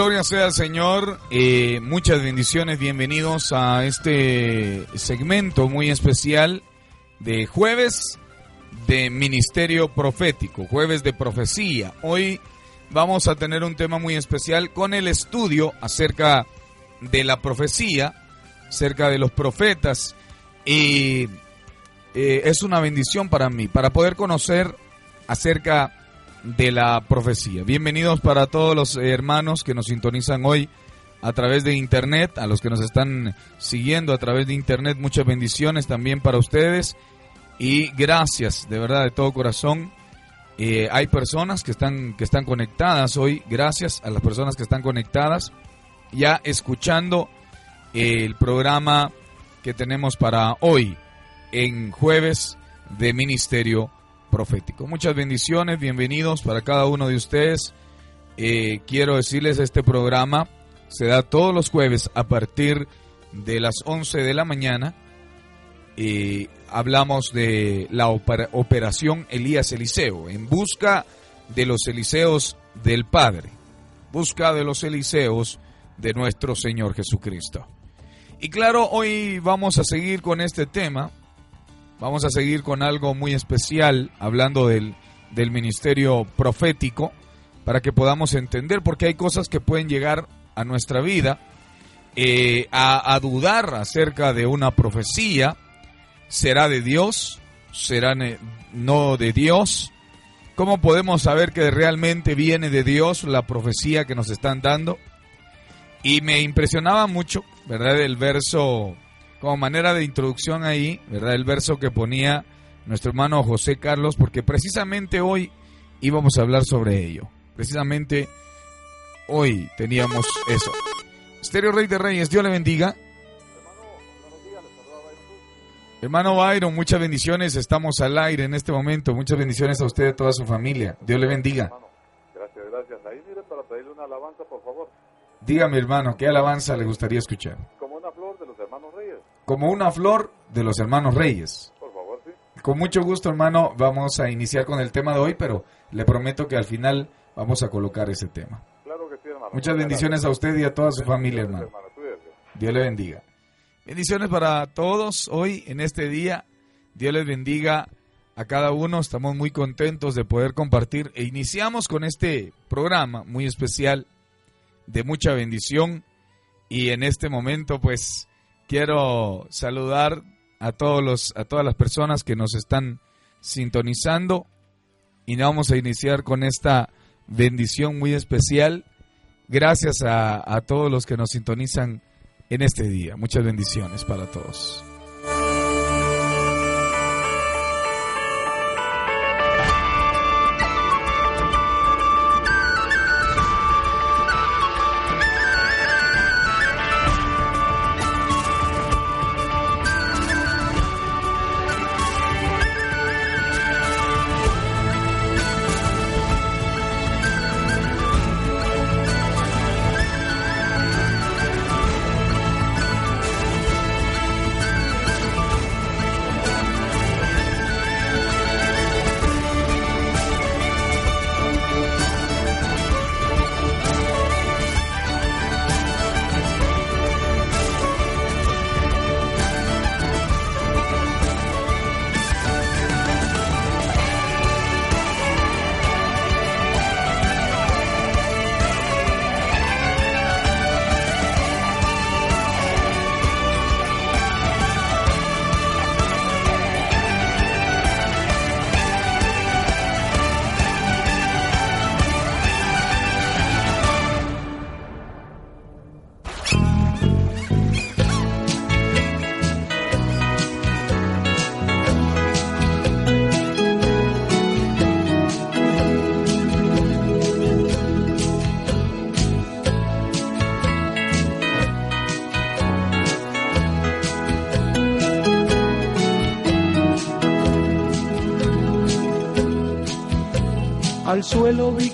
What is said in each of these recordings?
Gloria sea al Señor. Eh, muchas bendiciones. Bienvenidos a este segmento muy especial de jueves de ministerio profético, jueves de profecía. Hoy vamos a tener un tema muy especial con el estudio acerca de la profecía, acerca de los profetas. Y eh, es una bendición para mí, para poder conocer acerca de la profecía. Bienvenidos para todos los hermanos que nos sintonizan hoy a través de internet, a los que nos están siguiendo a través de internet, muchas bendiciones también para ustedes y gracias de verdad de todo corazón. Eh, hay personas que están, que están conectadas hoy, gracias a las personas que están conectadas, ya escuchando el programa que tenemos para hoy en jueves de Ministerio profético. Muchas bendiciones, bienvenidos para cada uno de ustedes. Eh, quiero decirles, este programa se da todos los jueves a partir de las 11 de la mañana. y hablamos de la operación Elías Eliseo, en busca de los Eliseos del Padre, busca de los Eliseos de nuestro Señor Jesucristo. Y claro, hoy vamos a seguir con este tema, Vamos a seguir con algo muy especial, hablando del, ministerio profético, para que podamos entender, porque hay cosas que pueden llegar a nuestra vida eh, a, a, dudar acerca de una profecía. ¿Será de Dios? ¿Será no de Dios? ¿Cómo podemos saber que realmente viene de Dios la profecía que nos están dando? Y me impresionaba mucho, ¿verdad? El verso como manera de introducción ahí, ¿verdad? El verso que ponía nuestro hermano José Carlos, porque precisamente hoy íbamos a hablar sobre ello. Precisamente hoy teníamos eso. Estéreo Rey de Reyes, Dios le bendiga. Hermano Byron, muchas bendiciones. Estamos al aire en este momento. Muchas bendiciones a usted y a toda su familia. Dios le bendiga. Gracias, gracias. Ahí mire para pedirle una alabanza, por favor. Dígame, hermano, ¿qué alabanza le gustaría escuchar? Como una flor de los hermanos Reyes. Por favor, sí. Con mucho gusto, hermano, vamos a iniciar con el tema de hoy, pero le prometo que al final vamos a colocar ese tema. Claro que sí, hermano. Muchas bendiciones a usted y a toda su familia, hermano. Dios le bendiga. Bendiciones para todos hoy en este día. Dios les bendiga a cada uno. Estamos muy contentos de poder compartir e iniciamos con este programa muy especial de mucha bendición y en este momento pues Quiero saludar a todos los a todas las personas que nos están sintonizando y vamos a iniciar con esta bendición muy especial. Gracias a, a todos los que nos sintonizan en este día. Muchas bendiciones para todos.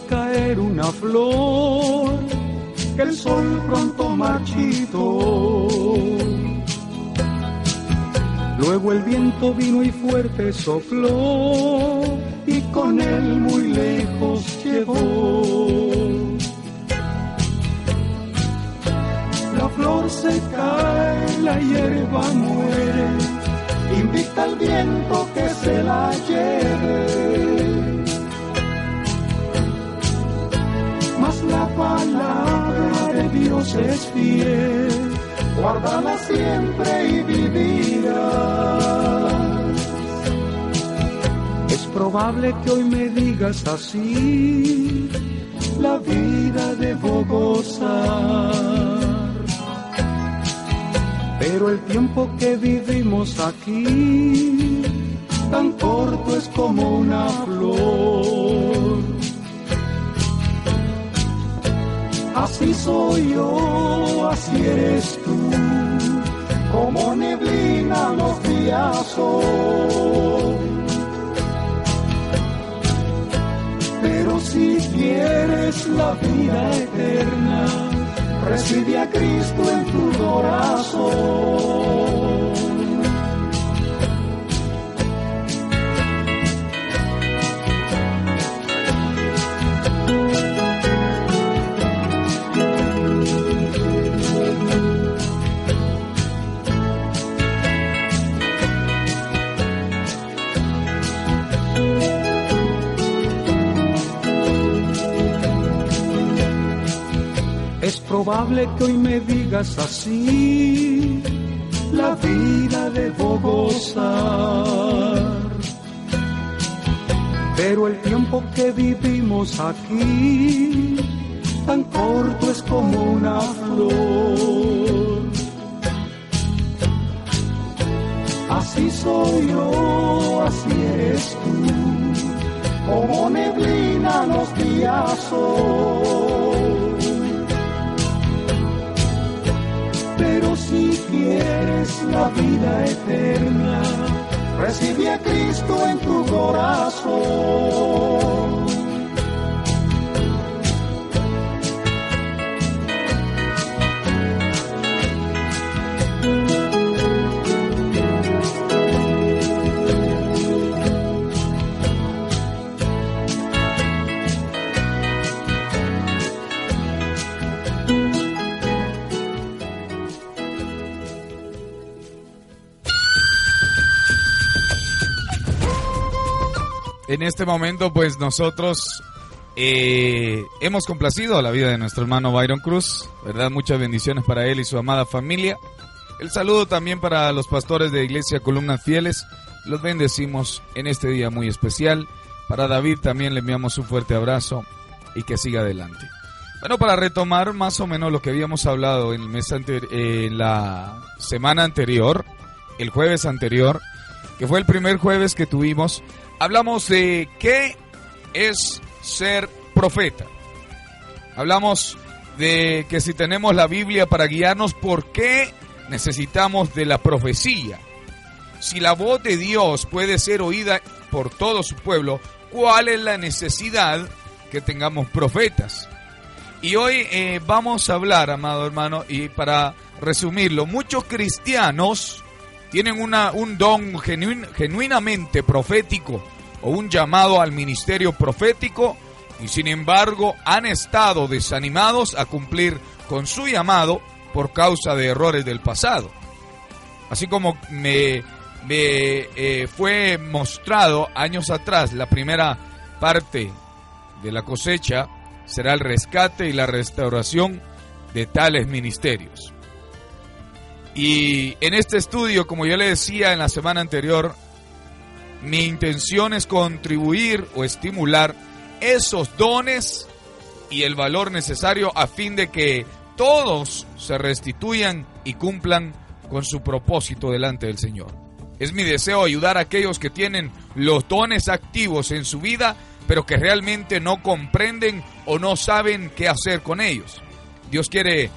Caer una flor que el sol pronto marchitó. Luego el viento vino y fuerte sopló y con él muy lejos llegó. flor se cae, la hierba muere, invita al viento que se la lleve. La palabra de Dios es fiel, guárdala siempre y vivirás. Es probable que hoy me digas así, la vida debo gozar. Pero el tiempo que vivimos aquí, tan corto es como una flor. Así soy yo, así eres tú, como neblina los días son. Pero si quieres la vida eterna, recibe a Cristo en tu corazón. Es probable que hoy me digas así, la vida debo gozar. Pero el tiempo que vivimos aquí, tan corto es como una flor. Así soy yo, así eres tú, como neblina los días son. Pero si quieres la vida eterna, recibe a Cristo en tu corazón. En este momento, pues nosotros eh, hemos complacido a la vida de nuestro hermano Byron Cruz, ¿verdad? Muchas bendiciones para él y su amada familia. El saludo también para los pastores de Iglesia Columnas Fieles. Los bendecimos en este día muy especial. Para David también le enviamos un fuerte abrazo y que siga adelante. Bueno, para retomar más o menos lo que habíamos hablado en, el mes eh, en la semana anterior, el jueves anterior, que fue el primer jueves que tuvimos, hablamos de qué es ser profeta. Hablamos de que si tenemos la Biblia para guiarnos, ¿por qué necesitamos de la profecía? Si la voz de Dios puede ser oída por todo su pueblo, ¿cuál es la necesidad que tengamos profetas? Y hoy eh, vamos a hablar, amado hermano, y para resumirlo, muchos cristianos tienen una, un don genuin- genuinamente profético o un llamado al ministerio profético y sin embargo han estado desanimados a cumplir con su llamado por causa de errores del pasado. Así como me, me, eh, fue mostrado años atrás, la primera parte de la cosecha será el rescate y la restauración de tales ministerios. Y en este estudio, como yo le decía en la semana anterior, mi intención es contribuir o estimular esos dones y el valor necesario a fin de que todos se restituyan y cumplan con su propósito delante del Señor. Es mi deseo ayudar a aquellos que tienen los dones activos en su vida, pero que realmente no comprenden o no saben qué hacer con ellos. Dios quiere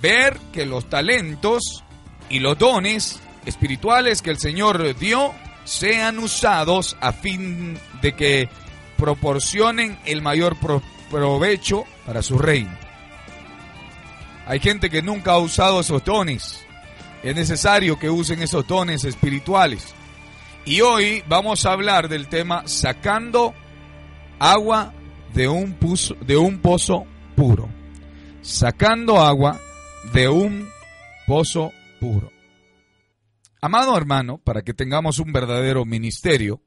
ver que los talentos y los dones espirituales que el Señor dio sean usados a fin de que proporcionen el mayor pro- provecho para su reino. Hay gente que nunca ha usado esos dones. Es necesario que usen esos dones espirituales. Y hoy vamos a hablar del tema sacando agua de un, puso- de un pozo puro. Sacando agua de un pozo puro. Amado hermano, para que tengamos un verdadero ministerio,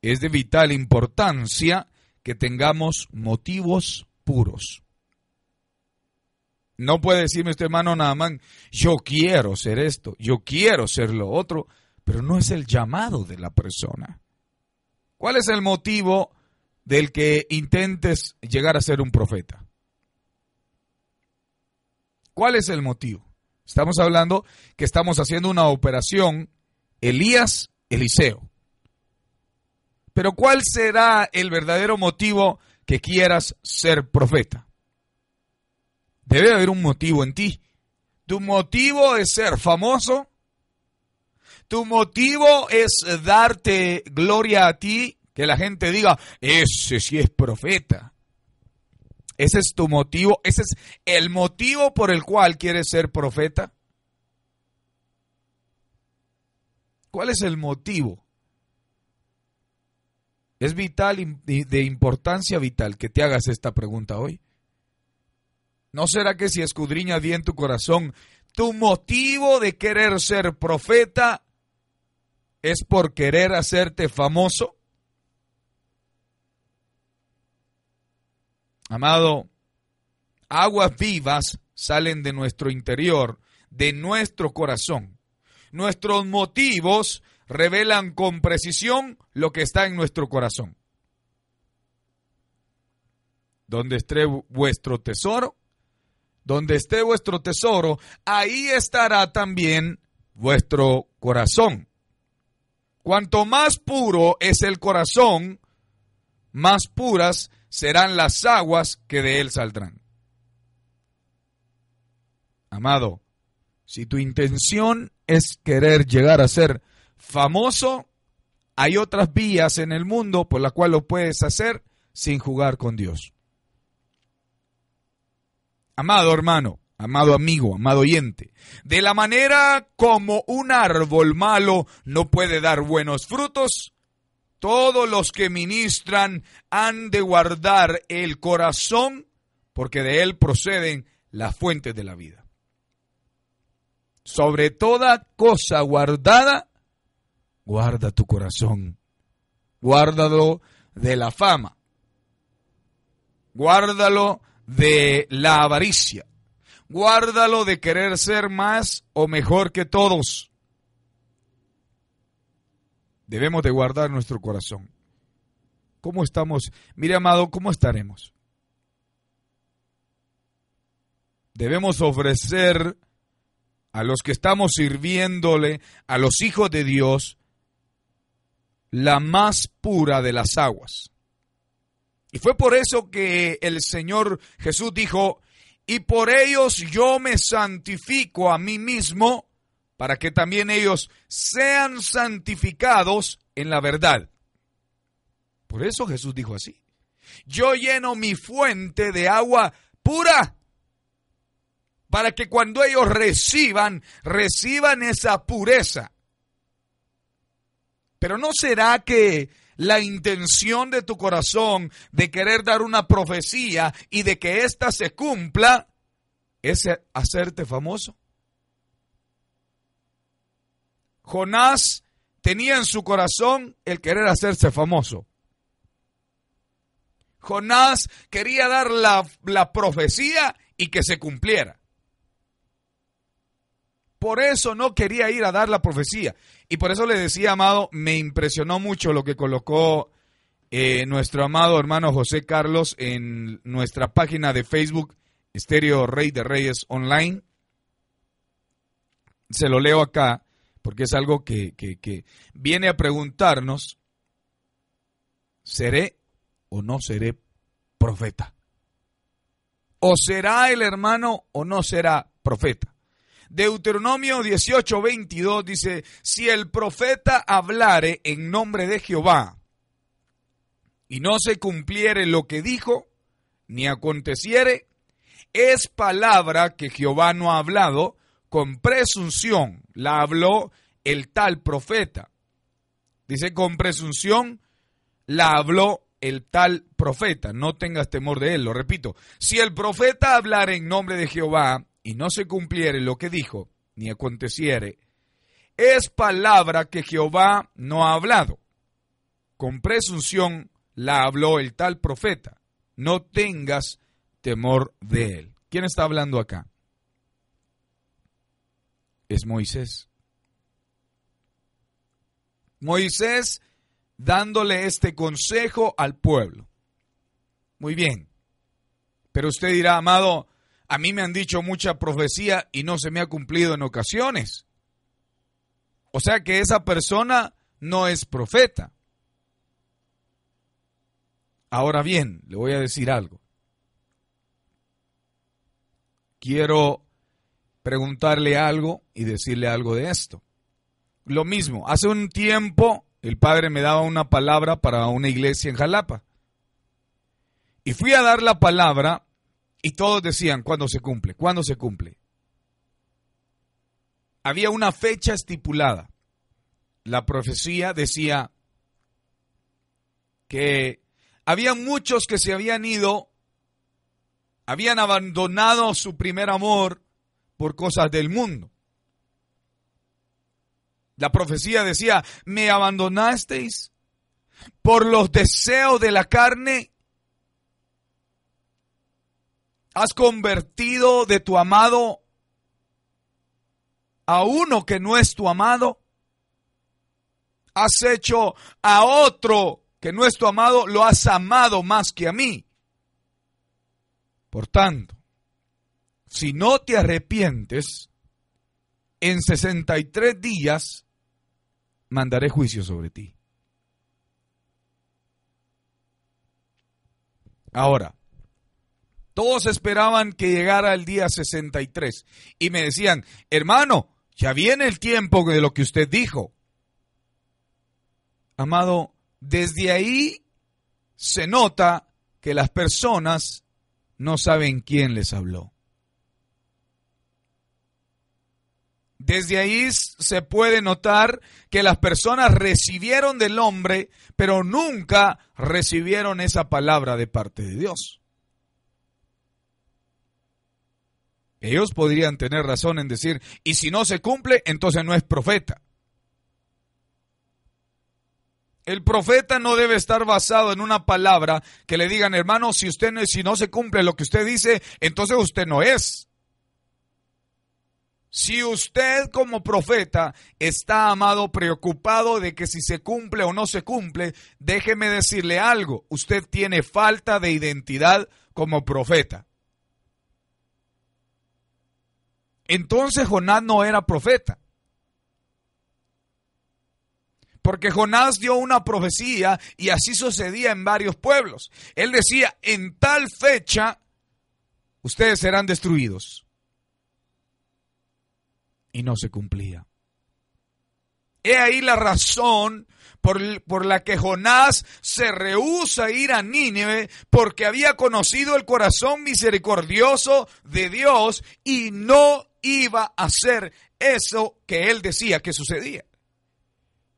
es de vital importancia que tengamos motivos puros. No puede decirme este hermano nada más, yo quiero ser esto, yo quiero ser lo otro, pero no es el llamado de la persona. ¿Cuál es el motivo del que intentes llegar a ser un profeta? ¿Cuál es el motivo? Estamos hablando que estamos haciendo una operación Elías-Eliseo. Pero ¿cuál será el verdadero motivo que quieras ser profeta? Debe haber un motivo en ti. Tu motivo es ser famoso. Tu motivo es darte gloria a ti, que la gente diga, ese sí es profeta. Ese es tu motivo, ese es el motivo por el cual quieres ser profeta. ¿Cuál es el motivo? Es vital, de importancia vital que te hagas esta pregunta hoy. ¿No será que si escudriñas bien tu corazón, tu motivo de querer ser profeta es por querer hacerte famoso? Amado, aguas vivas salen de nuestro interior, de nuestro corazón. Nuestros motivos revelan con precisión lo que está en nuestro corazón. Donde esté vuestro tesoro, donde esté vuestro tesoro, ahí estará también vuestro corazón. Cuanto más puro es el corazón, más puras serán las aguas que de él saldrán. Amado, si tu intención es querer llegar a ser famoso, hay otras vías en el mundo por las cuales lo puedes hacer sin jugar con Dios. Amado hermano, amado amigo, amado oyente, de la manera como un árbol malo no puede dar buenos frutos, todos los que ministran han de guardar el corazón, porque de él proceden las fuentes de la vida. Sobre toda cosa guardada, guarda tu corazón. Guárdalo de la fama. Guárdalo de la avaricia. Guárdalo de querer ser más o mejor que todos Debemos de guardar nuestro corazón. ¿Cómo estamos? Mire, amado, ¿cómo estaremos? Debemos ofrecer a los que estamos sirviéndole, a los hijos de Dios, la más pura de las aguas. Y fue por eso que el Señor Jesús dijo, y por ellos yo me santifico a mí mismo para que también ellos sean santificados en la verdad. Por eso Jesús dijo así. Yo lleno mi fuente de agua pura para que cuando ellos reciban, reciban esa pureza. Pero no será que la intención de tu corazón de querer dar una profecía y de que ésta se cumpla es hacerte famoso. Jonás tenía en su corazón el querer hacerse famoso. Jonás quería dar la, profecía y que se cumpliera. Por eso no quería ir a dar la profecía. Y por eso le decía, amado, me impresionó mucho lo que colocó eh, nuestro amado hermano José Carlos en nuestra página de Facebook, Estéreo Rey de Reyes Online. Se lo leo acá porque es algo que, viene a preguntarnos, ¿seré o no seré profeta? ¿O será el hermano o no será profeta? Deuteronomio 18, 22 dice, si el profeta hablare en nombre de Jehová y no se cumpliere lo que dijo, ni aconteciere, es palabra que Jehová no ha hablado, con presunción la habló el tal profeta. Dice, con presunción la habló el tal profeta. No tengas temor de él, lo repito. Si el profeta hablara en nombre de Jehová y no se cumpliere lo que dijo, ni aconteciere, es palabra que Jehová no ha hablado. Con presunción la habló el tal profeta. No tengas temor de él. ¿Quién está hablando acá? Es Moisés. Moisés dándole este consejo al pueblo. Muy bien. Pero usted dirá, amado, a mí me han dicho mucha profecía y no se me ha cumplido en ocasiones. O sea que esa persona no es profeta. Ahora bien, le voy a decir algo. Quiero preguntarle algo y decirle algo de esto. Lo mismo, hace un tiempo el padre me daba una palabra para una iglesia en Jalapa. Y fui a dar la palabra y todos decían, ¿cuándo se cumple? ¿Cuándo se cumple? Había una fecha estipulada. La profecía decía que había muchos que se habían ido, habían abandonado su primer amor por cosas del mundo. La profecía decía, me abandonasteis por los deseos de la carne. Has convertido de tu amado a uno que no es tu amado. Has hecho a otro que no es tu amado, lo has amado más que a mí. Por tanto, si no te arrepientes, en 63 días mandaré juicio sobre ti. Ahora, todos esperaban que llegara el día 63 y me decían, hermano, ya viene el tiempo de lo que usted dijo. Amado, desde ahí se nota que las personas no saben quién les habló. Desde ahí se puede notar que las personas recibieron del hombre, pero nunca recibieron esa palabra de parte de Dios. Ellos podrían tener razón en decir, y si no se cumple, entonces no es profeta. El profeta no debe estar basado en una palabra que le digan, hermano, si usted no, si no se cumple lo que usted dice, entonces usted no es. Si usted como profeta está, amado, preocupado de que si se cumple o no se cumple, déjeme decirle algo, usted tiene falta de identidad como profeta. Entonces Jonás no era profeta. Porque Jonás dio una profecía y así sucedía en varios pueblos. Él decía, en tal fecha, ustedes serán destruidos y no se cumplía. He ahí la razón por, por, la que Jonás se rehúsa a ir a Nínive porque había conocido el corazón misericordioso de Dios y no iba a hacer eso que él decía que sucedía.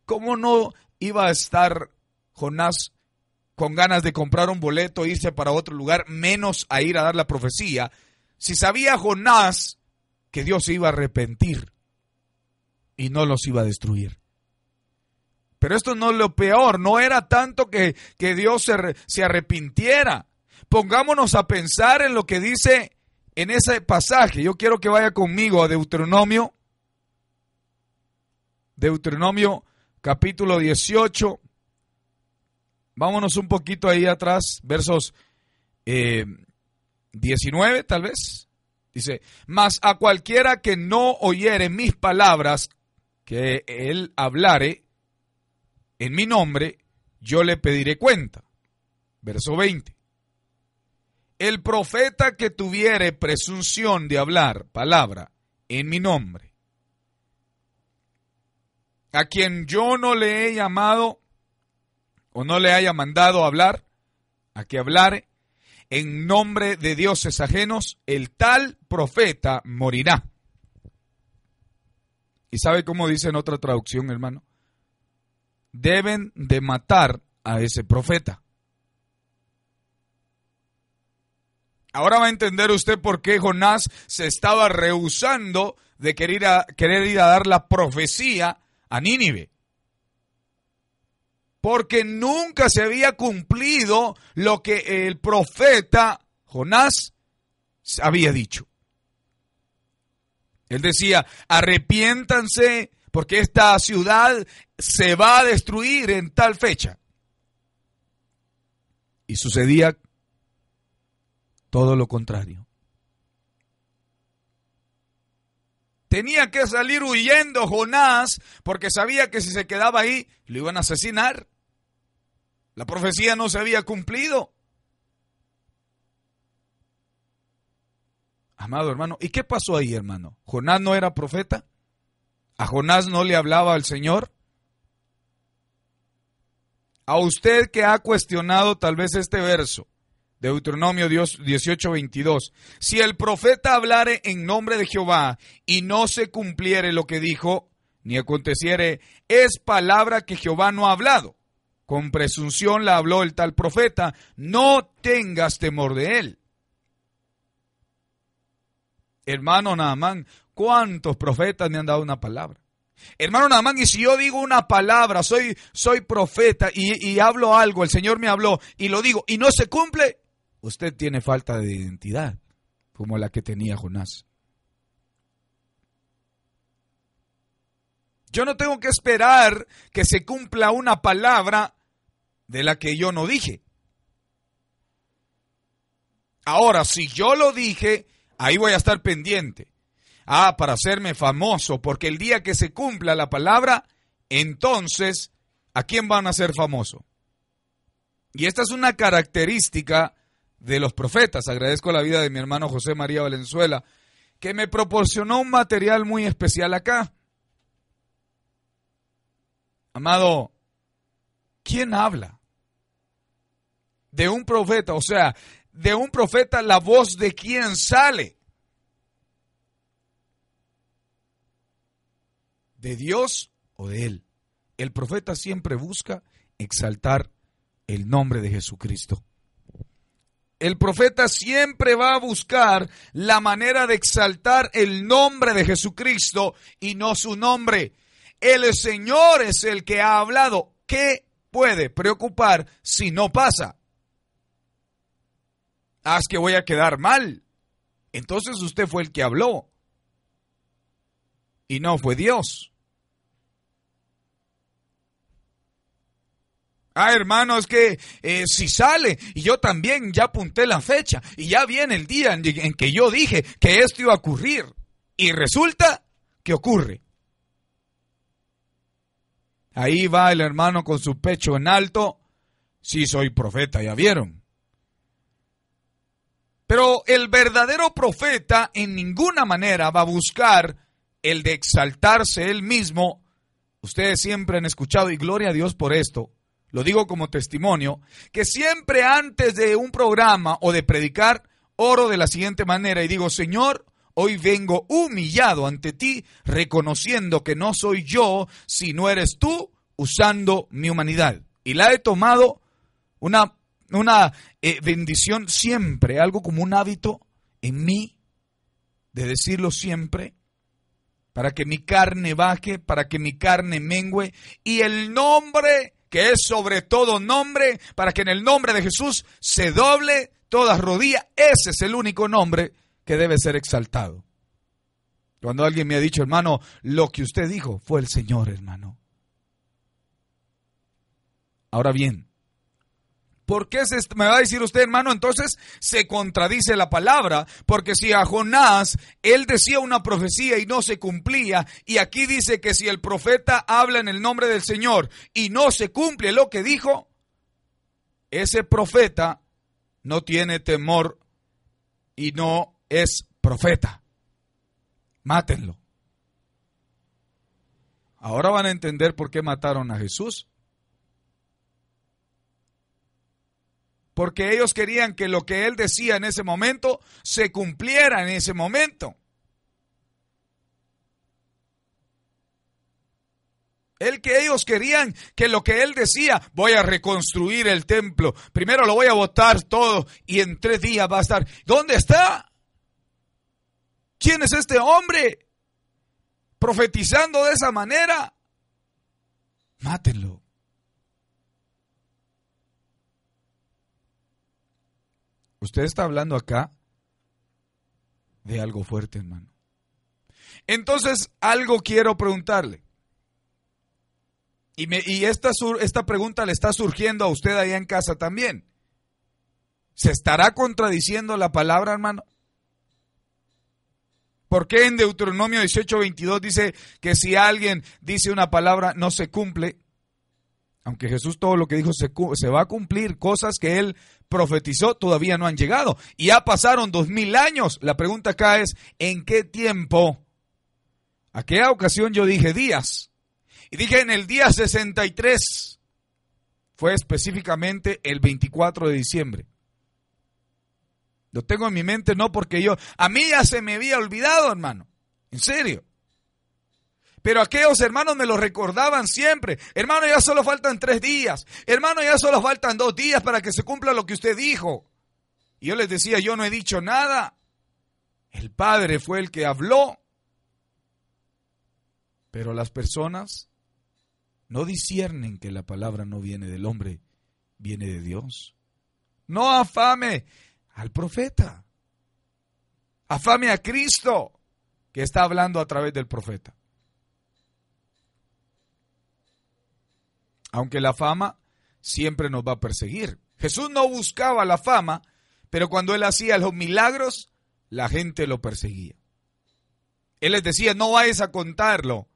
¿Cómo no iba a estar Jonás con ganas de comprar un boleto e irse para otro lugar, menos a ir a dar la profecía, si sabía Jonás que Dios se iba a arrepentir y no los iba a destruir. Pero esto no es lo peor, no era tanto que, que Dios se, se arrepintiera. Pongámonos a pensar en lo que dice en ese pasaje. Yo quiero que vaya conmigo a Deuteronomio. Deuteronomio capítulo 18. Vámonos un poquito ahí atrás, versos 19 eh, tal vez. Dice, mas a cualquiera que no oyere mis palabras, que él hablare en mi nombre, yo le pediré cuenta. Verso 20. El profeta que tuviere presunción de hablar palabra en mi nombre, a quien yo no le he llamado o no le haya mandado hablar, a que hablare, en nombre de dioses ajenos, el tal profeta morirá. ¿Y sabe cómo dice en otra traducción, hermano? Deben de matar a ese profeta. Ahora va a entender usted por qué Jonás se estaba rehusando de querer, querer ir a dar la profecía a Nínive. Porque nunca se había cumplido lo que el profeta Jonás había dicho. Él decía, arrepiéntanse porque esta ciudad se va a destruir en tal fecha. Y sucedía todo lo contrario. Tenía que salir huyendo Jonás porque sabía que si se quedaba ahí lo iban a asesinar. La profecía no se había cumplido. Amado hermano, ¿y qué pasó ahí, hermano? ¿Jonás no era profeta? ¿A Jonás no le hablaba al Señor? A usted que ha cuestionado tal vez este verso, Deuteronomio 18, 22. Si el profeta hablare en nombre de Jehová y no se cumpliere lo que dijo, ni aconteciere, es palabra que Jehová no ha hablado. Con presunción la habló el tal profeta, no tengas temor de él. Hermano Naamán, ¿cuántos profetas me han dado una palabra? Hermano Naamán, y si yo digo una palabra, soy, soy profeta y, y hablo algo, el Señor me habló y lo digo y no se cumple, usted tiene falta de identidad, como la que tenía Jonás. Yo no tengo que esperar que se cumpla una palabra de la que yo no dije. Ahora, si yo lo dije, Ahí voy a estar pendiente. Ah, para hacerme famoso, porque el día que se cumpla la palabra, entonces, ¿a quién van a ser famoso? Y esta es una característica de los profetas. Agradezco la vida de mi hermano José María Valenzuela, que me proporcionó un material muy especial acá. Amado, ¿quién habla? De un profeta, o sea, de un profeta la voz de quién sale. ¿De Dios o de Él? El profeta siempre busca exaltar el nombre de Jesucristo. El profeta siempre va a buscar la manera de exaltar el nombre de Jesucristo y no su nombre. El Señor es el que ha hablado. ¿Qué puede preocupar si no pasa? Haz que voy a quedar mal. Entonces usted fue el que habló. Y no fue Dios. Ah, hermano, es que eh, si sale, y yo también ya apunté la fecha, y ya viene el día en, en que yo dije que esto iba a ocurrir, y resulta que ocurre. Ahí va el hermano con su pecho en alto, si soy profeta, ya vieron. Pero el verdadero profeta en ninguna manera va a buscar el de exaltarse él mismo. Ustedes siempre han escuchado, y gloria a Dios por esto, lo digo como testimonio, que siempre antes de un programa o de predicar, oro de la siguiente manera y digo, Señor, hoy vengo humillado ante ti, reconociendo que no soy yo, sino eres tú, usando mi humanidad. Y la he tomado una una eh, bendición siempre, algo como un hábito en mí de decirlo siempre, para que mi carne baje, para que mi carne mengüe, y el nombre que es sobre todo nombre, para que en el nombre de Jesús se doble toda rodilla, ese es el único nombre que debe ser exaltado. Cuando alguien me ha dicho, hermano, lo que usted dijo fue el Señor, hermano. Ahora bien, ¿Por qué me va a decir usted, hermano? Entonces se contradice la palabra, porque si a Jonás él decía una profecía y no se cumplía, y aquí dice que si el profeta habla en el nombre del Señor y no se cumple lo que dijo, ese profeta no tiene temor y no es profeta. Mátenlo. Ahora van a entender por qué mataron a Jesús. Porque ellos querían que lo que él decía en ese momento se cumpliera en ese momento. El que ellos querían que lo que él decía, voy a reconstruir el templo. Primero lo voy a botar todo y en tres días va a estar. ¿Dónde está? ¿Quién es este hombre? Profetizando de esa manera. Mátenlo. Usted está hablando acá de algo fuerte, hermano. Entonces, algo quiero preguntarle. Y, me, y esta, esta pregunta le está surgiendo a usted allá en casa también. ¿Se estará contradiciendo la palabra, hermano? ¿Por qué en Deuteronomio 18, 22 dice que si alguien dice una palabra no se cumple? Aunque Jesús todo lo que dijo se, va a cumplir, cosas que él profetizó todavía no han llegado. Y ya pasaron dos mil años. La pregunta acá es, ¿en qué tiempo? ¿A qué ocasión yo dije días? Y dije en el día 63. Fue específicamente el 24 de diciembre. Lo tengo en mi mente no porque yo, a mí ya se me había olvidado, hermano. En serio. Pero aquellos hermanos me lo recordaban siempre. Hermano, ya solo faltan tres días. Hermano, ya solo faltan dos días para que se cumpla lo que usted dijo. Y yo les decía, yo no he dicho nada. El Padre fue el que habló. Pero las personas no disciernen que la palabra no viene del hombre, viene de Dios. No afame al profeta. Afame a Cristo que está hablando a través del profeta. Aunque la fama siempre nos va a perseguir. Jesús no buscaba la fama, pero cuando él hacía los milagros, la gente lo perseguía. Él les decía, no vayas a contarlo.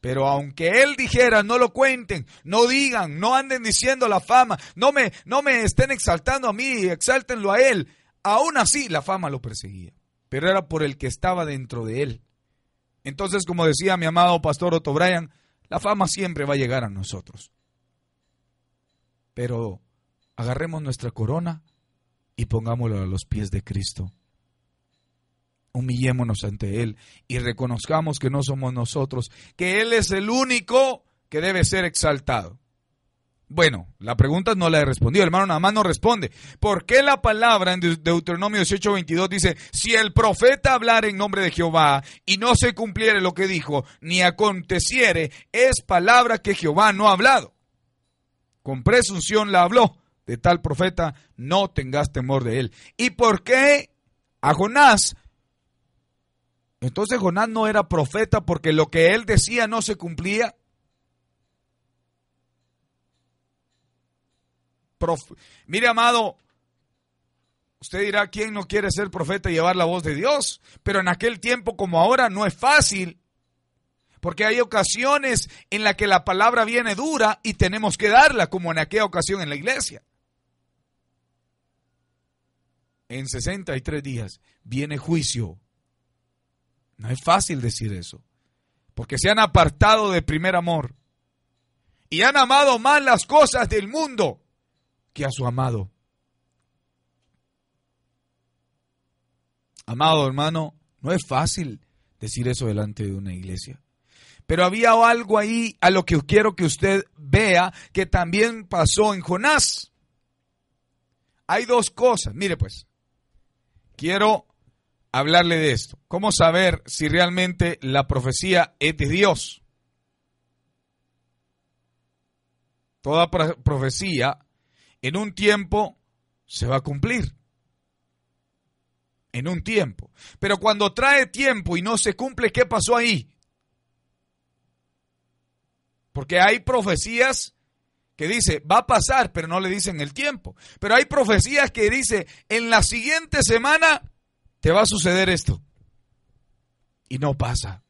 Pero aunque él dijera, no lo cuenten, no digan, no anden diciendo la fama, no me, no me estén exaltando a mí, exáltenlo a él. Aún así, la fama lo perseguía. Pero era por el que estaba dentro de él. Entonces, como decía mi amado pastor Otto Bryan, la fama siempre va a llegar a nosotros. Pero agarremos nuestra corona y pongámosla a los pies de Cristo. Humillémonos ante Él y reconozcamos que no somos nosotros, que Él es el único que debe ser exaltado. Bueno, la pregunta no la he respondido, hermano, nada más no responde. ¿Por qué la palabra en Deuteronomio 18, 22 dice, si el profeta hablar en nombre de Jehová y no se cumpliere lo que dijo, ni aconteciere, es palabra que Jehová no ha hablado? Con presunción la habló. De tal profeta no tengas temor de él. ¿Y por qué a Jonás? Entonces Jonás no era profeta porque lo que él decía no se cumplía. Mire, amado, usted dirá, ¿quién no quiere ser profeta y llevar la voz de Dios? Pero en aquel tiempo como ahora no es fácil porque hay ocasiones en las que la palabra viene dura y tenemos que darla, como en aquella ocasión en la iglesia. En 63 días viene juicio. No es fácil decir eso, porque se han apartado del primer amor y han amado más las cosas del mundo que a su amado. Amado hermano, no es fácil decir eso delante de una iglesia. Pero había algo ahí a lo que quiero que usted vea que también pasó en Jonás. Hay dos cosas. Mire pues, quiero hablarle de esto. ¿Cómo saber si realmente la profecía es de Dios? Toda profecía en un tiempo se va a cumplir. En un tiempo. Pero cuando trae tiempo y no se cumple, ¿qué pasó ahí? Porque hay profecías que dice, va a pasar, pero no le dicen el tiempo. Pero hay profecías que dice, en la siguiente semana te va a suceder esto. Y no pasa.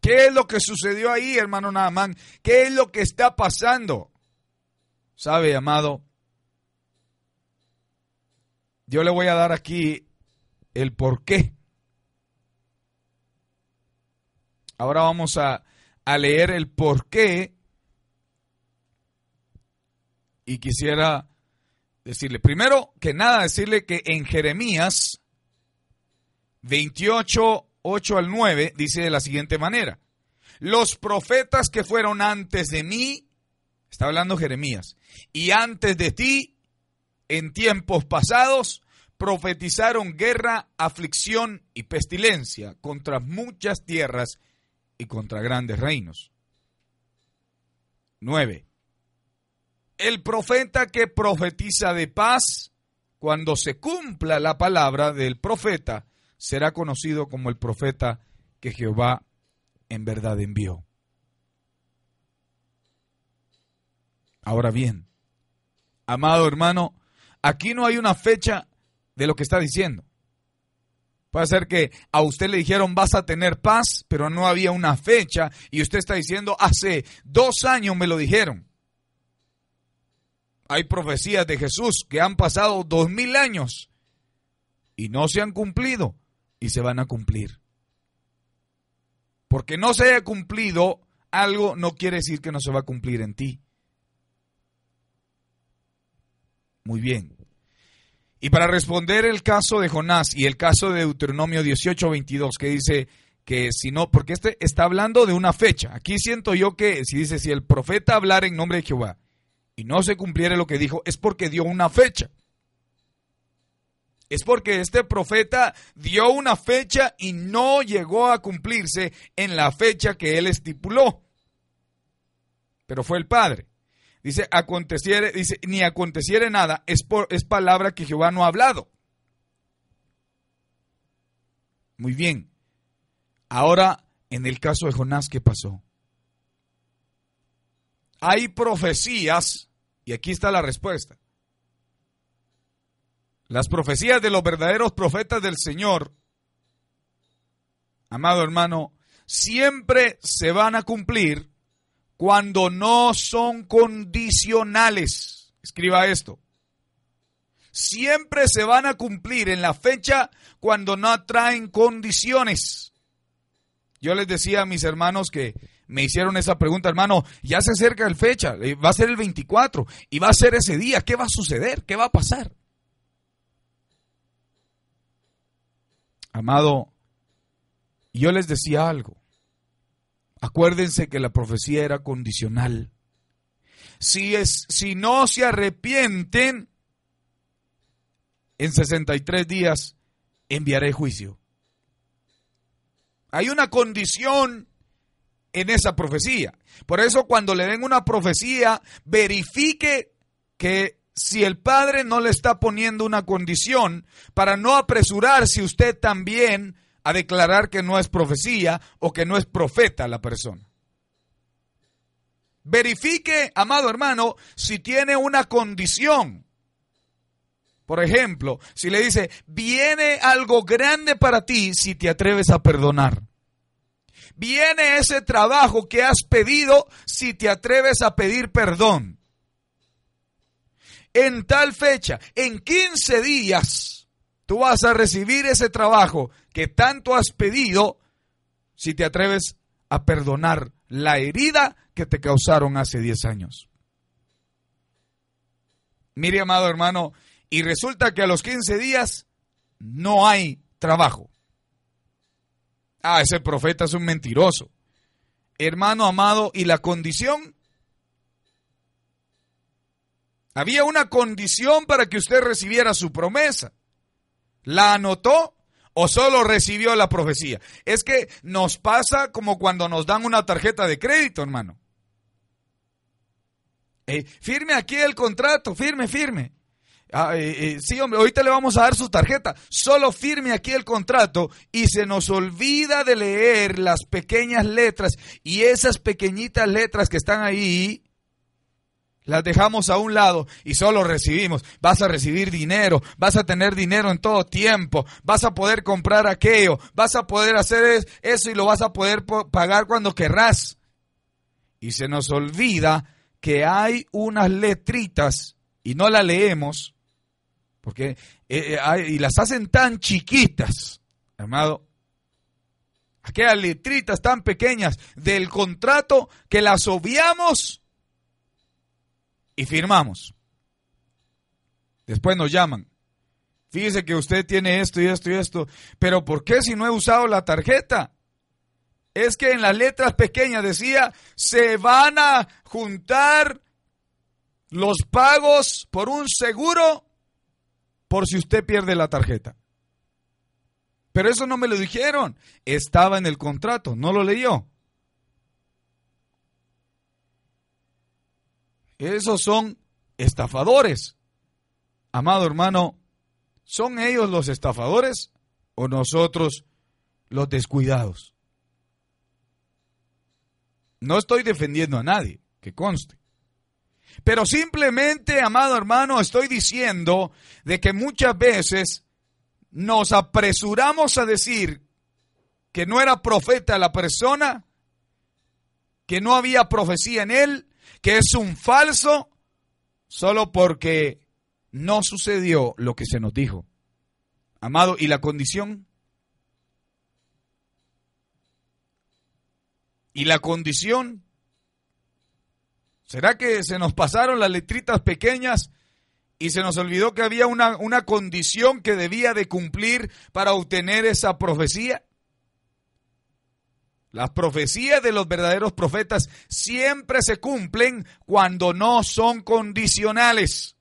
¿Qué es lo que sucedió ahí, hermano Naamán? ¿Qué es lo que está pasando? ¿Sabe, amado? Yo le voy a dar aquí el por qué Ahora vamos a, leer el por qué. Y quisiera decirle, primero que nada, decirle que en Jeremías 28, 8 al 9 dice de la siguiente manera. Los profetas que fueron antes de mí, está hablando Jeremías, y antes de ti, en tiempos pasados, profetizaron guerra, aflicción y pestilencia contra muchas tierras y contra grandes reinos. 9. El profeta que profetiza de paz, cuando se cumpla la palabra del profeta, será conocido como el profeta que Jehová en verdad envió. Ahora bien, amado hermano, aquí no hay una fecha de lo que está diciendo. Puede ser que a usted le dijeron vas a tener paz, pero no había una fecha y usted está diciendo hace dos años me lo dijeron. Hay profecías de Jesús que han pasado dos mil años y no se han cumplido y se van a cumplir. Porque no se haya cumplido algo no quiere decir que no se va a cumplir en ti. Muy bien. Y para responder el caso de Jonás y el caso de Deuteronomio 18, 22, que dice que si no, porque este está hablando de una fecha. Aquí siento yo que si dice, si el profeta hablara en nombre de Jehová y no se cumpliera lo que dijo, es porque dio una fecha es porque este profeta dio una fecha y no llegó a cumplirse en la fecha que él estipuló. Pero fue el Padre. Dice, aconteciere, dice, ni aconteciere nada, es, por, es palabra que Jehová no ha hablado. Muy bien. Ahora, en el caso de Jonás, ¿qué pasó? Hay profecías, y aquí está la respuesta. Las profecías de los verdaderos profetas del Señor, amado hermano, siempre se van a cumplir cuando no son condicionales. Escriba esto. Siempre se van a cumplir en la fecha cuando no traen condiciones. Yo les decía a mis hermanos que me hicieron esa pregunta, hermano, ya se acerca el fecha, eh, va a ser el 24 y va a ser ese día, ¿qué va a suceder? ¿Qué va a pasar? Amado, yo les decía algo. Acuérdense que la profecía era condicional. Si, es, si no se arrepienten, en 63 días enviaré juicio. Hay una condición en esa profecía. Por eso cuando le den una profecía, verifique que si el Padre no le está poniendo una condición para no apresurarse usted también a declarar que no es profecía o que no es profeta la persona. Verifique, amado hermano, si tiene una condición. Por ejemplo, si le dice, viene algo grande para ti si te atreves a perdonar. Viene ese trabajo que has pedido si te atreves a pedir perdón en tal fecha, en 15 días, tú vas a recibir ese trabajo que tanto has pedido si te atreves a perdonar la herida que te causaron hace 10 años. Mire, amado hermano, y resulta que a los 15 días no hay trabajo. Ah, ese profeta es un mentiroso. Hermano amado, ¿y la condición? Había una condición para que usted recibiera su promesa. ¿La anotó o solo recibió la profecía? Es que nos pasa como cuando nos dan una tarjeta de crédito, hermano. Eh, firme aquí el contrato, firme, firme. Ah, eh, eh, sí, hombre, ahorita le vamos a dar su tarjeta. Solo firme aquí el contrato y se nos olvida de leer las pequeñas letras y esas pequeñitas letras que están ahí las dejamos a un lado y solo recibimos. Vas a recibir dinero, vas a tener dinero en todo tiempo, vas a poder comprar aquello, vas a poder hacer eso y lo vas a poder pagar cuando querrás. Y se nos olvida que hay unas letritas y no las leemos porque eh, eh, y las hacen tan chiquitas, amado. Aquellas letritas tan pequeñas del contrato que las obviamos y firmamos. Después nos llaman. Fíjese que usted tiene esto y esto y esto, pero ¿por qué si no he usado la tarjeta? Es que en las letras pequeñas decía, se van a juntar los pagos por un seguro por si usted pierde la tarjeta. Pero eso no me lo dijeron. Estaba en el contrato, no lo leyó. Esos son estafadores. Amado hermano, ¿son ellos los estafadores o nosotros los descuidados? No estoy defendiendo a nadie, que conste. Pero simplemente, amado hermano, estoy diciendo de que muchas veces nos apresuramos a decir que no era profeta la persona, que no había profecía en él, que es un falso, solo porque no sucedió lo que se nos dijo. Amado, ¿y la condición? ¿Y la condición? ¿Será que se nos pasaron las letritas pequeñas y se nos olvidó que había una, una condición que debía de cumplir para obtener esa profecía? Las profecías de los verdaderos profetas siempre se cumplen cuando no son condicionales.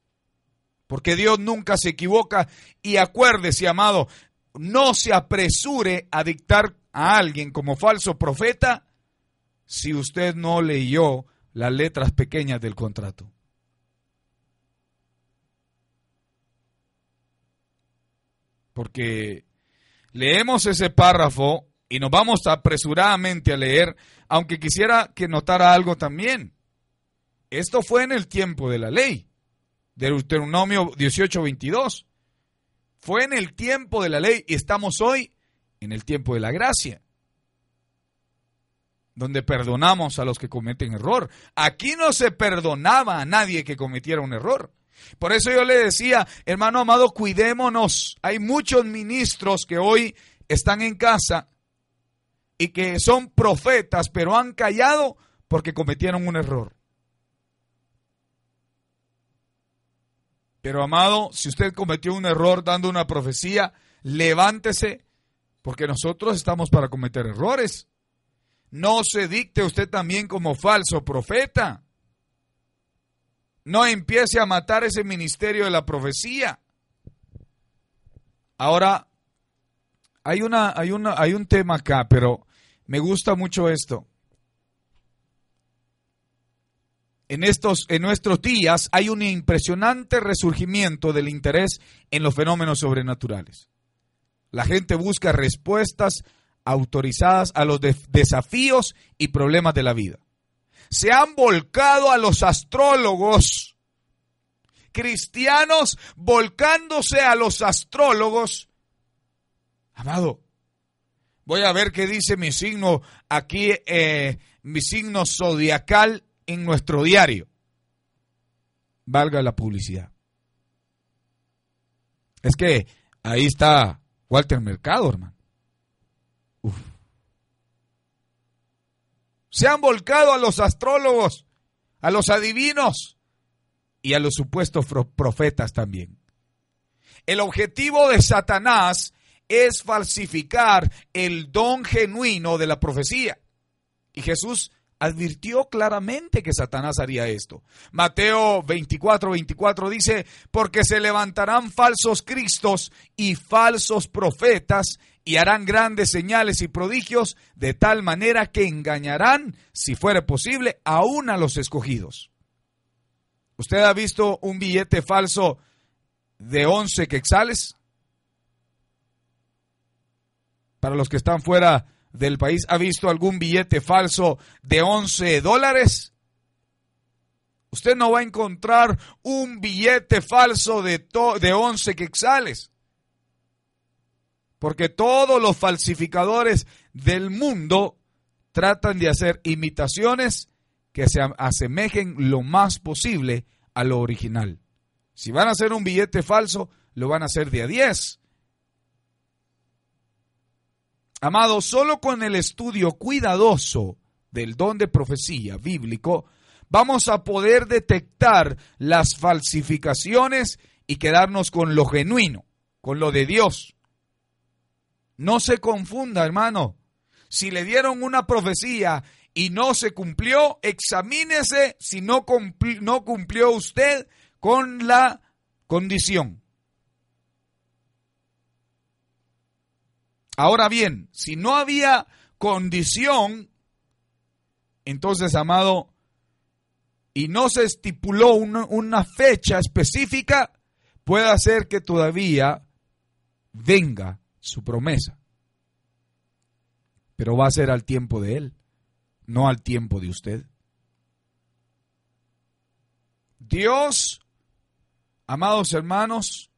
Porque Dios nunca se equivoca y acuérdese, amado, no se apresure a dictar a alguien como falso profeta si usted no leyó las letras pequeñas del contrato. Porque leemos ese párrafo y nos vamos apresuradamente a leer, aunque quisiera que notara algo también. Esto fue en el tiempo de la ley, Deuteronomio 18:22. Fue en el tiempo de la ley y estamos hoy en el tiempo de la gracia, donde perdonamos a los que cometen error. Aquí no se perdonaba a nadie que cometiera un error. Por eso yo le decía, hermano amado, cuidémonos. Hay muchos ministros que hoy están en casa y que son profetas, pero han callado porque cometieron un error. Pero amado, si usted cometió un error dando una profecía, levántese, porque nosotros estamos para cometer errores. No se dicte usted también como falso profeta. No empiece a matar ese ministerio de la profecía. Ahora, hay, una, hay, hay un tema acá, pero me gusta mucho esto. En, estos, en nuestros días hay un impresionante resurgimiento del interés en los fenómenos sobrenaturales. La gente busca respuestas autorizadas a los desafíos y problemas de la vida. Se han volcado a los astrólogos, cristianos volcándose a los astrólogos. Amado, Voy a ver qué dice mi signo aquí, eh, mi signo zodiacal en nuestro diario. Valga la publicidad. Es que ahí está Walter Mercado, hermano. Se han volcado a los astrólogos, a los adivinos y a los supuestos profetas también. El objetivo de Satanás es falsificar el don genuino de la profecía. Y Jesús advirtió claramente que Satanás haría esto. Mateo 24, 24 dice, porque se levantarán falsos cristos y falsos profetas y harán grandes señales y prodigios de tal manera que engañarán, si fuere posible, aún a los escogidos. ¿Usted ha visto un billete falso de 11 quexales? Para los que están fuera del país, ¿ha visto algún billete falso de 11 dólares? Usted no va a encontrar un billete falso de, de 11 quexales. Porque todos los falsificadores del mundo tratan de hacer imitaciones que se asemejen lo más posible a lo original. Si van a hacer un billete falso, lo van a hacer de a 10 Amado, solo con el estudio cuidadoso del don de profecía bíblico, vamos a poder detectar las falsificaciones y quedarnos con lo genuino. con lo de Dios. No se confunda, hermano. Si le dieron una profecía y no se cumplió, examínese si no, no cumplió usted con la condición. Ahora bien, si no había condición, entonces, amado, y no se estipuló una, fecha específica, puede ser que todavía venga su promesa. Pero va a ser al tiempo de Él, no al tiempo de usted. Dios, amados hermanos,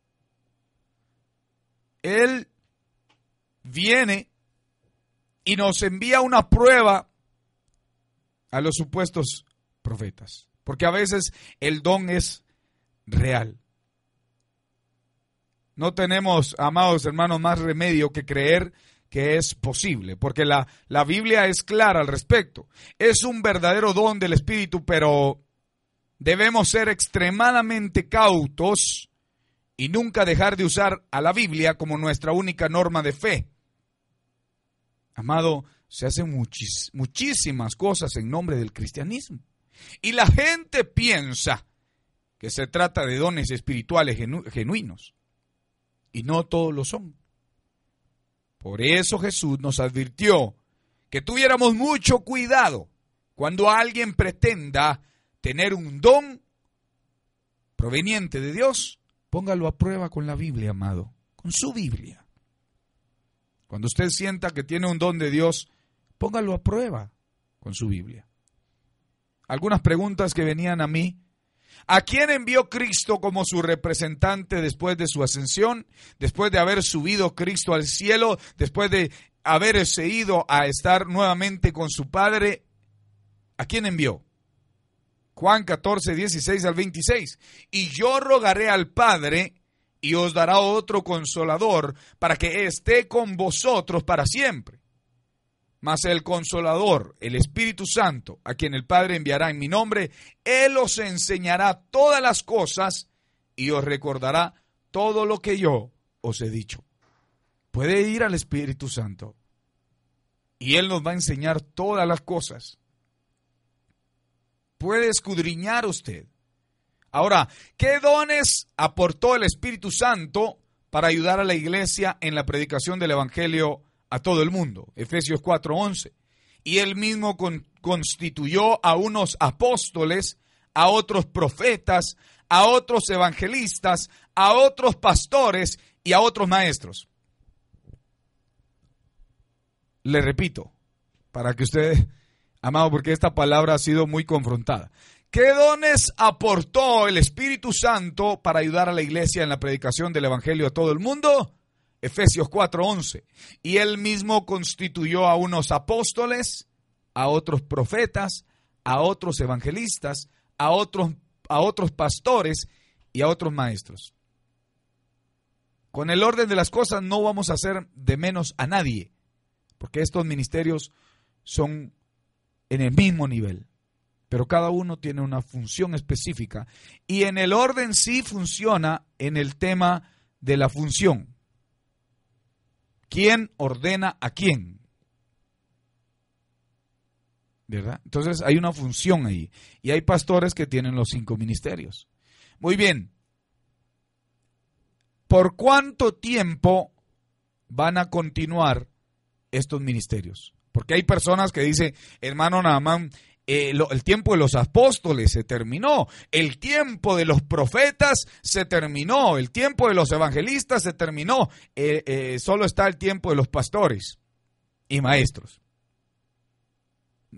Él viene y nos envía una prueba a los supuestos profetas. Porque a veces el don es real. No tenemos, amados hermanos, más remedio que creer que es posible, porque la, la Biblia es clara al respecto. Es un verdadero don del Espíritu, pero debemos ser extremadamente cautos y nunca dejar de usar a la Biblia como nuestra única norma de fe. Amado, se hacen muchísimas cosas en nombre del cristianismo. Y la gente piensa que se trata de dones espirituales genuinos. Y no todos lo son. Por eso Jesús nos advirtió que tuviéramos mucho cuidado cuando alguien pretenda tener un don proveniente de Dios. Póngalo a prueba con la Biblia, amado, con su Biblia. Cuando usted sienta que tiene un don de Dios, póngalo a prueba con su Biblia. Algunas preguntas que venían a mí. ¿A quién envió Cristo como su representante después de su ascensión? Después de haber subido Cristo al cielo, después de haberse ido a estar nuevamente con su Padre, ¿a quién envió? Juan 14, 16 al 26. Y yo rogaré al Padre y os dará otro consolador para que esté con vosotros para siempre mas el consolador, el Espíritu Santo, a quien el Padre enviará en mi nombre, Él os enseñará todas las cosas y os recordará todo lo que yo os he dicho. Puede ir al Espíritu Santo y Él nos va a enseñar todas las cosas. Puede escudriñar usted. Ahora, ¿qué dones aportó el Espíritu Santo para ayudar a la iglesia en la predicación del Evangelio a todo el mundo. Efesios 4:11. Y él mismo constituyó a unos apóstoles, a otros profetas, a otros evangelistas, a otros pastores y a otros maestros. Le repito, para que usted, amado, porque esta palabra ha sido muy confrontada. ¿Qué dones aportó el Espíritu Santo para ayudar a la iglesia en la predicación del Evangelio a todo el mundo? Efesios 4:11. Y él mismo constituyó a unos apóstoles, a otros profetas, a otros evangelistas, a otros, a otros pastores y a otros maestros. Con el orden de las cosas no vamos a hacer de menos a nadie, porque estos ministerios son en el mismo nivel, pero cada uno tiene una función específica y en el orden sí funciona en el tema de la función. ¿Quién ordena a quién? ¿Verdad? Entonces hay una función ahí. Y hay pastores que tienen los cinco ministerios. Muy bien. ¿Por cuánto tiempo van a continuar estos ministerios? Porque hay personas que dicen, hermano Naaman, eh, el tiempo de los apóstoles se terminó, el tiempo de los profetas se terminó, el tiempo de los evangelistas se terminó, eh, eh, solo está el tiempo de los pastores y maestros.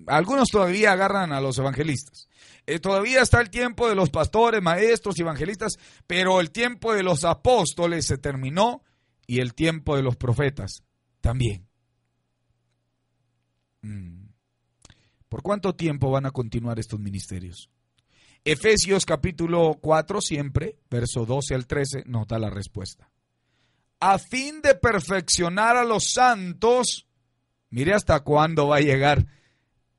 Algunos todavía agarran a los evangelistas. todavía está el tiempo de los pastores, maestros evangelistas, pero el tiempo de los apóstoles se terminó y el tiempo de los profetas también. Mm. ¿Por cuánto tiempo van a continuar estos ministerios? Efesios capítulo 4 siempre, verso 12 al 13, nota la respuesta. A fin de perfeccionar a los santos, mire hasta cuándo va a llegar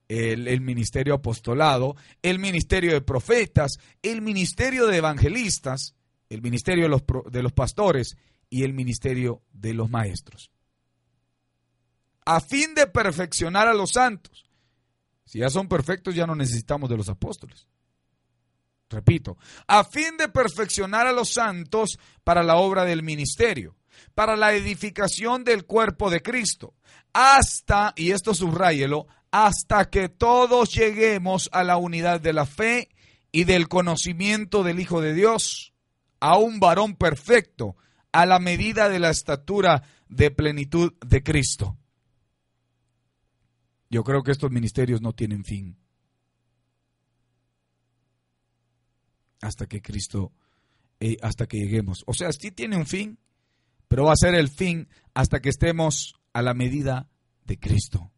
el, ministerio apostolado, el ministerio de profetas, el ministerio de evangelistas, el ministerio de los, de los pastores y el ministerio de los maestros. A fin de perfeccionar a los santos. Si ya son perfectos, ya no necesitamos de los apóstoles. Repito, a fin de perfeccionar a los santos para la obra del ministerio, para la edificación del cuerpo de Cristo, hasta, y esto subrayelo, hasta que todos lleguemos a la unidad de la fe y del conocimiento del Hijo de Dios, a un varón perfecto, a la medida de la estatura de plenitud de Cristo. Yo creo que estos ministerios no tienen fin. Hasta que Cristo, eh, hasta que lleguemos. O sea, sí tiene un fin, pero va a ser el fin hasta que estemos a la medida de Cristo.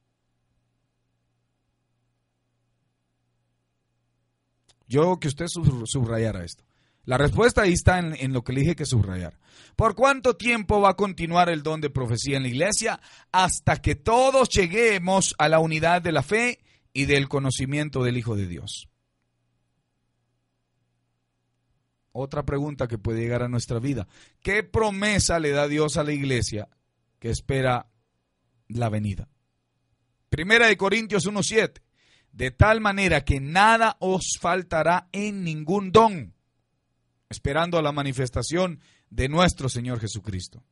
Yo que usted subrayara esto. La respuesta ahí está en, lo que le dije que subrayar. ¿Por cuánto tiempo va a continuar el don de profecía en la iglesia? Hasta que todos lleguemos a la unidad de la fe y del conocimiento del Hijo de Dios. Otra pregunta que puede llegar a nuestra vida. ¿Qué promesa le da Dios a la iglesia que espera la venida? Primera de Corintios 1.7 de tal manera que nada os faltará en ningún don, esperando a la manifestación de nuestro Señor Jesucristo.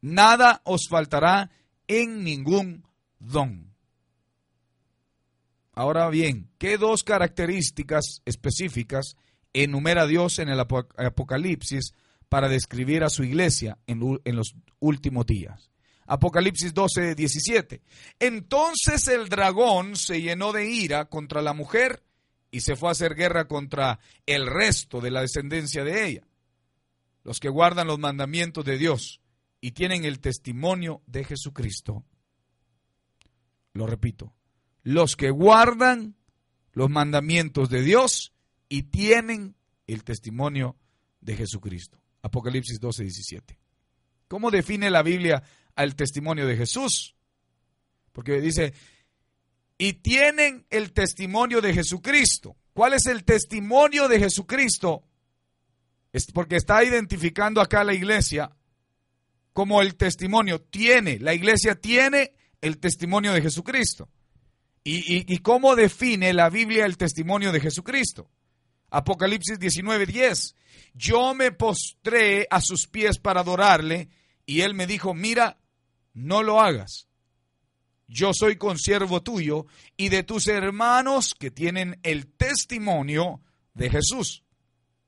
Nada os faltará en ningún don. Ahora bien, ¿qué dos características específicas enumera Dios en el Apocalipsis para describir a su iglesia en, los últimos días? Apocalipsis 12, 17. Entonces el dragón se llenó de ira contra la mujer y se fue a hacer guerra contra el resto de la descendencia de ella, los que guardan los mandamientos de Dios y tienen el testimonio de Jesucristo. Lo repito, los que guardan los mandamientos de Dios y tienen el testimonio de Jesucristo. Apocalipsis 12, 17. ¿Cómo define la Biblia al testimonio de Jesús. Porque dice, y tienen el testimonio de Jesucristo. ¿Cuál es el testimonio de Jesucristo? Es porque está identificando acá la iglesia como el testimonio. Tiene, la iglesia tiene el testimonio de Jesucristo. ¿Y, y cómo define la Biblia el testimonio de Jesucristo? Apocalipsis 19:10. Yo me postré a sus pies para adorarle y él me dijo, mira, no lo hagas. Yo soy consiervo tuyo y de tus hermanos que tienen el testimonio de Jesús.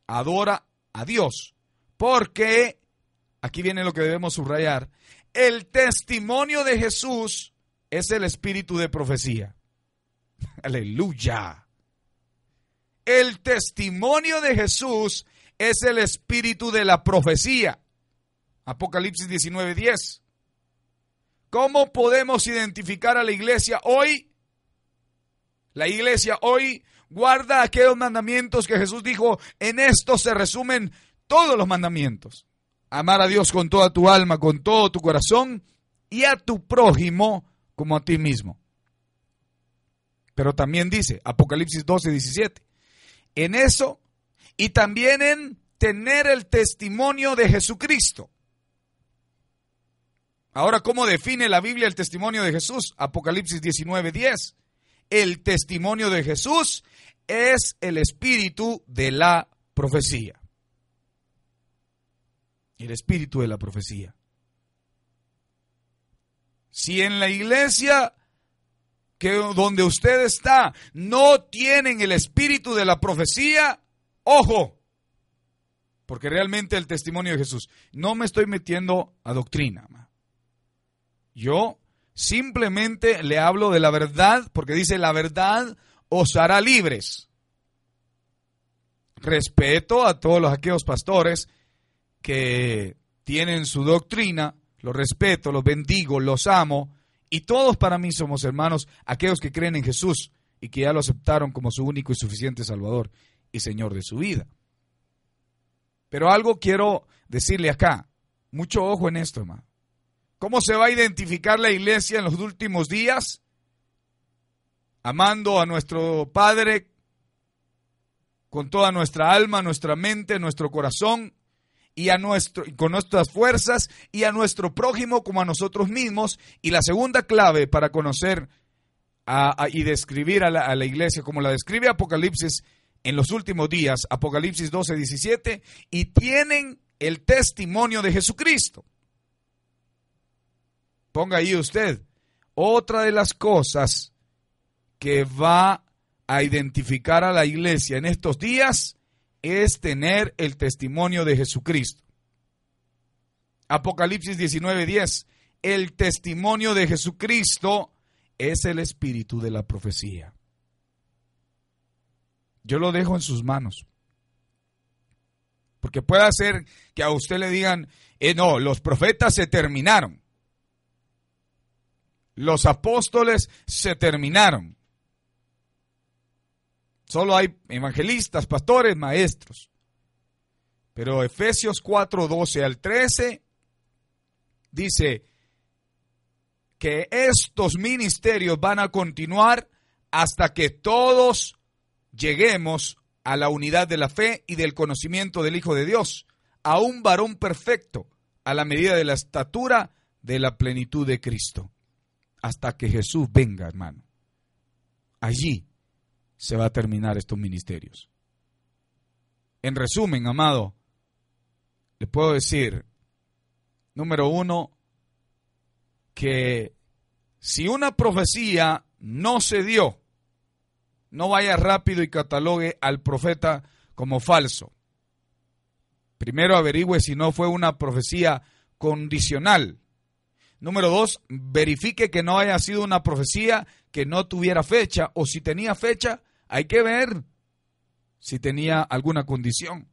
Adora a Dios. Porque, aquí viene lo que debemos subrayar, el testimonio de Jesús es el espíritu de profecía. Aleluya. El testimonio de Jesús es el espíritu de la profecía. Apocalipsis 19:10. ¿Cómo podemos identificar a la iglesia hoy? La iglesia hoy guarda aquellos mandamientos que Jesús dijo, en esto se resumen todos los mandamientos. Amar a Dios con toda tu alma, con todo tu corazón y a tu prójimo como a ti mismo. Pero también dice, Apocalipsis 12, 17, en eso y también en tener el testimonio de Jesucristo. Ahora, ¿cómo define la Biblia el testimonio de Jesús? Apocalipsis 19:10. El testimonio de Jesús es el espíritu de la profecía. El espíritu de la profecía. Si en la iglesia que donde usted está no tienen el espíritu de la profecía, ojo, porque realmente el testimonio de Jesús, no me estoy metiendo a doctrina, yo simplemente le hablo de la verdad porque dice la verdad os hará libres. Respeto a todos los aquellos pastores que tienen su doctrina, los respeto, los bendigo, los amo, y todos para mí somos hermanos, aquellos que creen en Jesús y que ya lo aceptaron como su único y suficiente Salvador y Señor de su vida. Pero algo quiero decirle acá, mucho ojo en esto, hermano. ¿Cómo se va a identificar la iglesia en los últimos días? Amando a nuestro Padre con toda nuestra alma, nuestra mente, nuestro corazón y a nuestro, con nuestras fuerzas y a nuestro prójimo como a nosotros mismos. Y la segunda clave para conocer y describir a la, a la, iglesia como la describe Apocalipsis en los últimos días, Apocalipsis 12, 17, y tienen el testimonio de Jesucristo. Ponga ahí usted, otra de las cosas que va a identificar a la iglesia en estos días es tener el testimonio de Jesucristo. Apocalipsis 19:10, el testimonio de Jesucristo es el espíritu de la profecía. Yo lo dejo en sus manos. Porque puede ser que a usted le digan, eh, no, los profetas se terminaron. Los apóstoles se terminaron. Solo hay evangelistas, pastores, maestros. Pero Efesios 4, 12 al 13 dice que estos ministerios van a continuar hasta que todos lleguemos a la unidad de la fe y del conocimiento del Hijo de Dios, a un varón perfecto, a la medida de la estatura de la plenitud de Cristo, hasta que Jesús venga, hermano. Allí se va a terminar estos ministerios. En resumen, amado, le puedo decir, número uno, que si una profecía no se dio, no vaya rápido y catalogue al profeta como falso. Primero averigüe si no fue una profecía condicional. Número dos, verifique que no haya sido una profecía que no tuviera fecha o si tenía fecha, hay que ver si tenía alguna condición.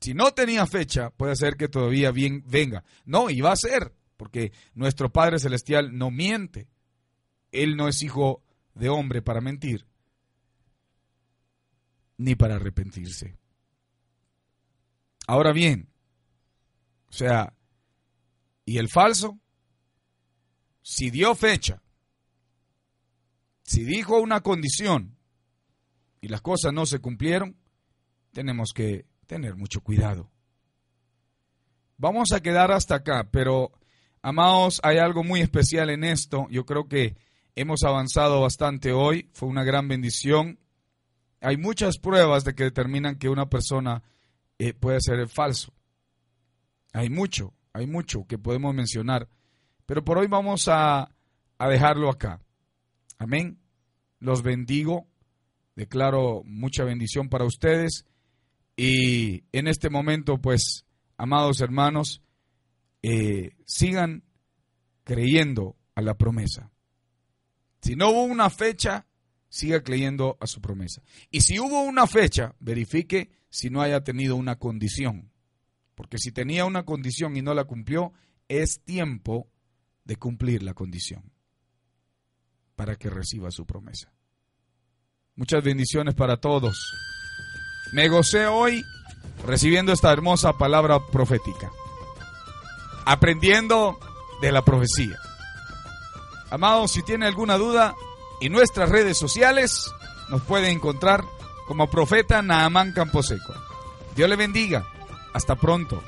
Si no tenía fecha, puede ser que todavía bien venga. No, y va a ser, porque nuestro Padre Celestial no miente. Él no es hijo de hombre para mentir, ni para arrepentirse. Ahora bien, o sea, ¿y el falso? Si dio fecha, si dijo una condición y las cosas no se cumplieron, tenemos que tener mucho cuidado. Vamos a quedar hasta acá, pero amados, hay algo muy especial en esto. Yo creo que hemos avanzado bastante hoy, fue una gran bendición. Hay muchas pruebas de que determinan que una persona eh, puede ser falso. Hay mucho, hay mucho que podemos mencionar, pero por hoy vamos a, dejarlo acá. Amén. Los bendigo. Declaro mucha bendición para ustedes. Y en este momento, pues, amados hermanos, eh, sigan creyendo a la promesa. Si no hubo una fecha, siga creyendo a su promesa. Y si hubo una fecha, verifique si no haya tenido una condición. Porque si tenía una condición y no la cumplió, es tiempo de cumplir la condición para que reciba su promesa. Muchas bendiciones para todos. Me gocé hoy recibiendo esta hermosa palabra profética, aprendiendo de la profecía. Amados, si tiene alguna duda, en nuestras redes sociales nos puede encontrar como profeta Naamán Camposeco. Dios le bendiga. Hasta pronto.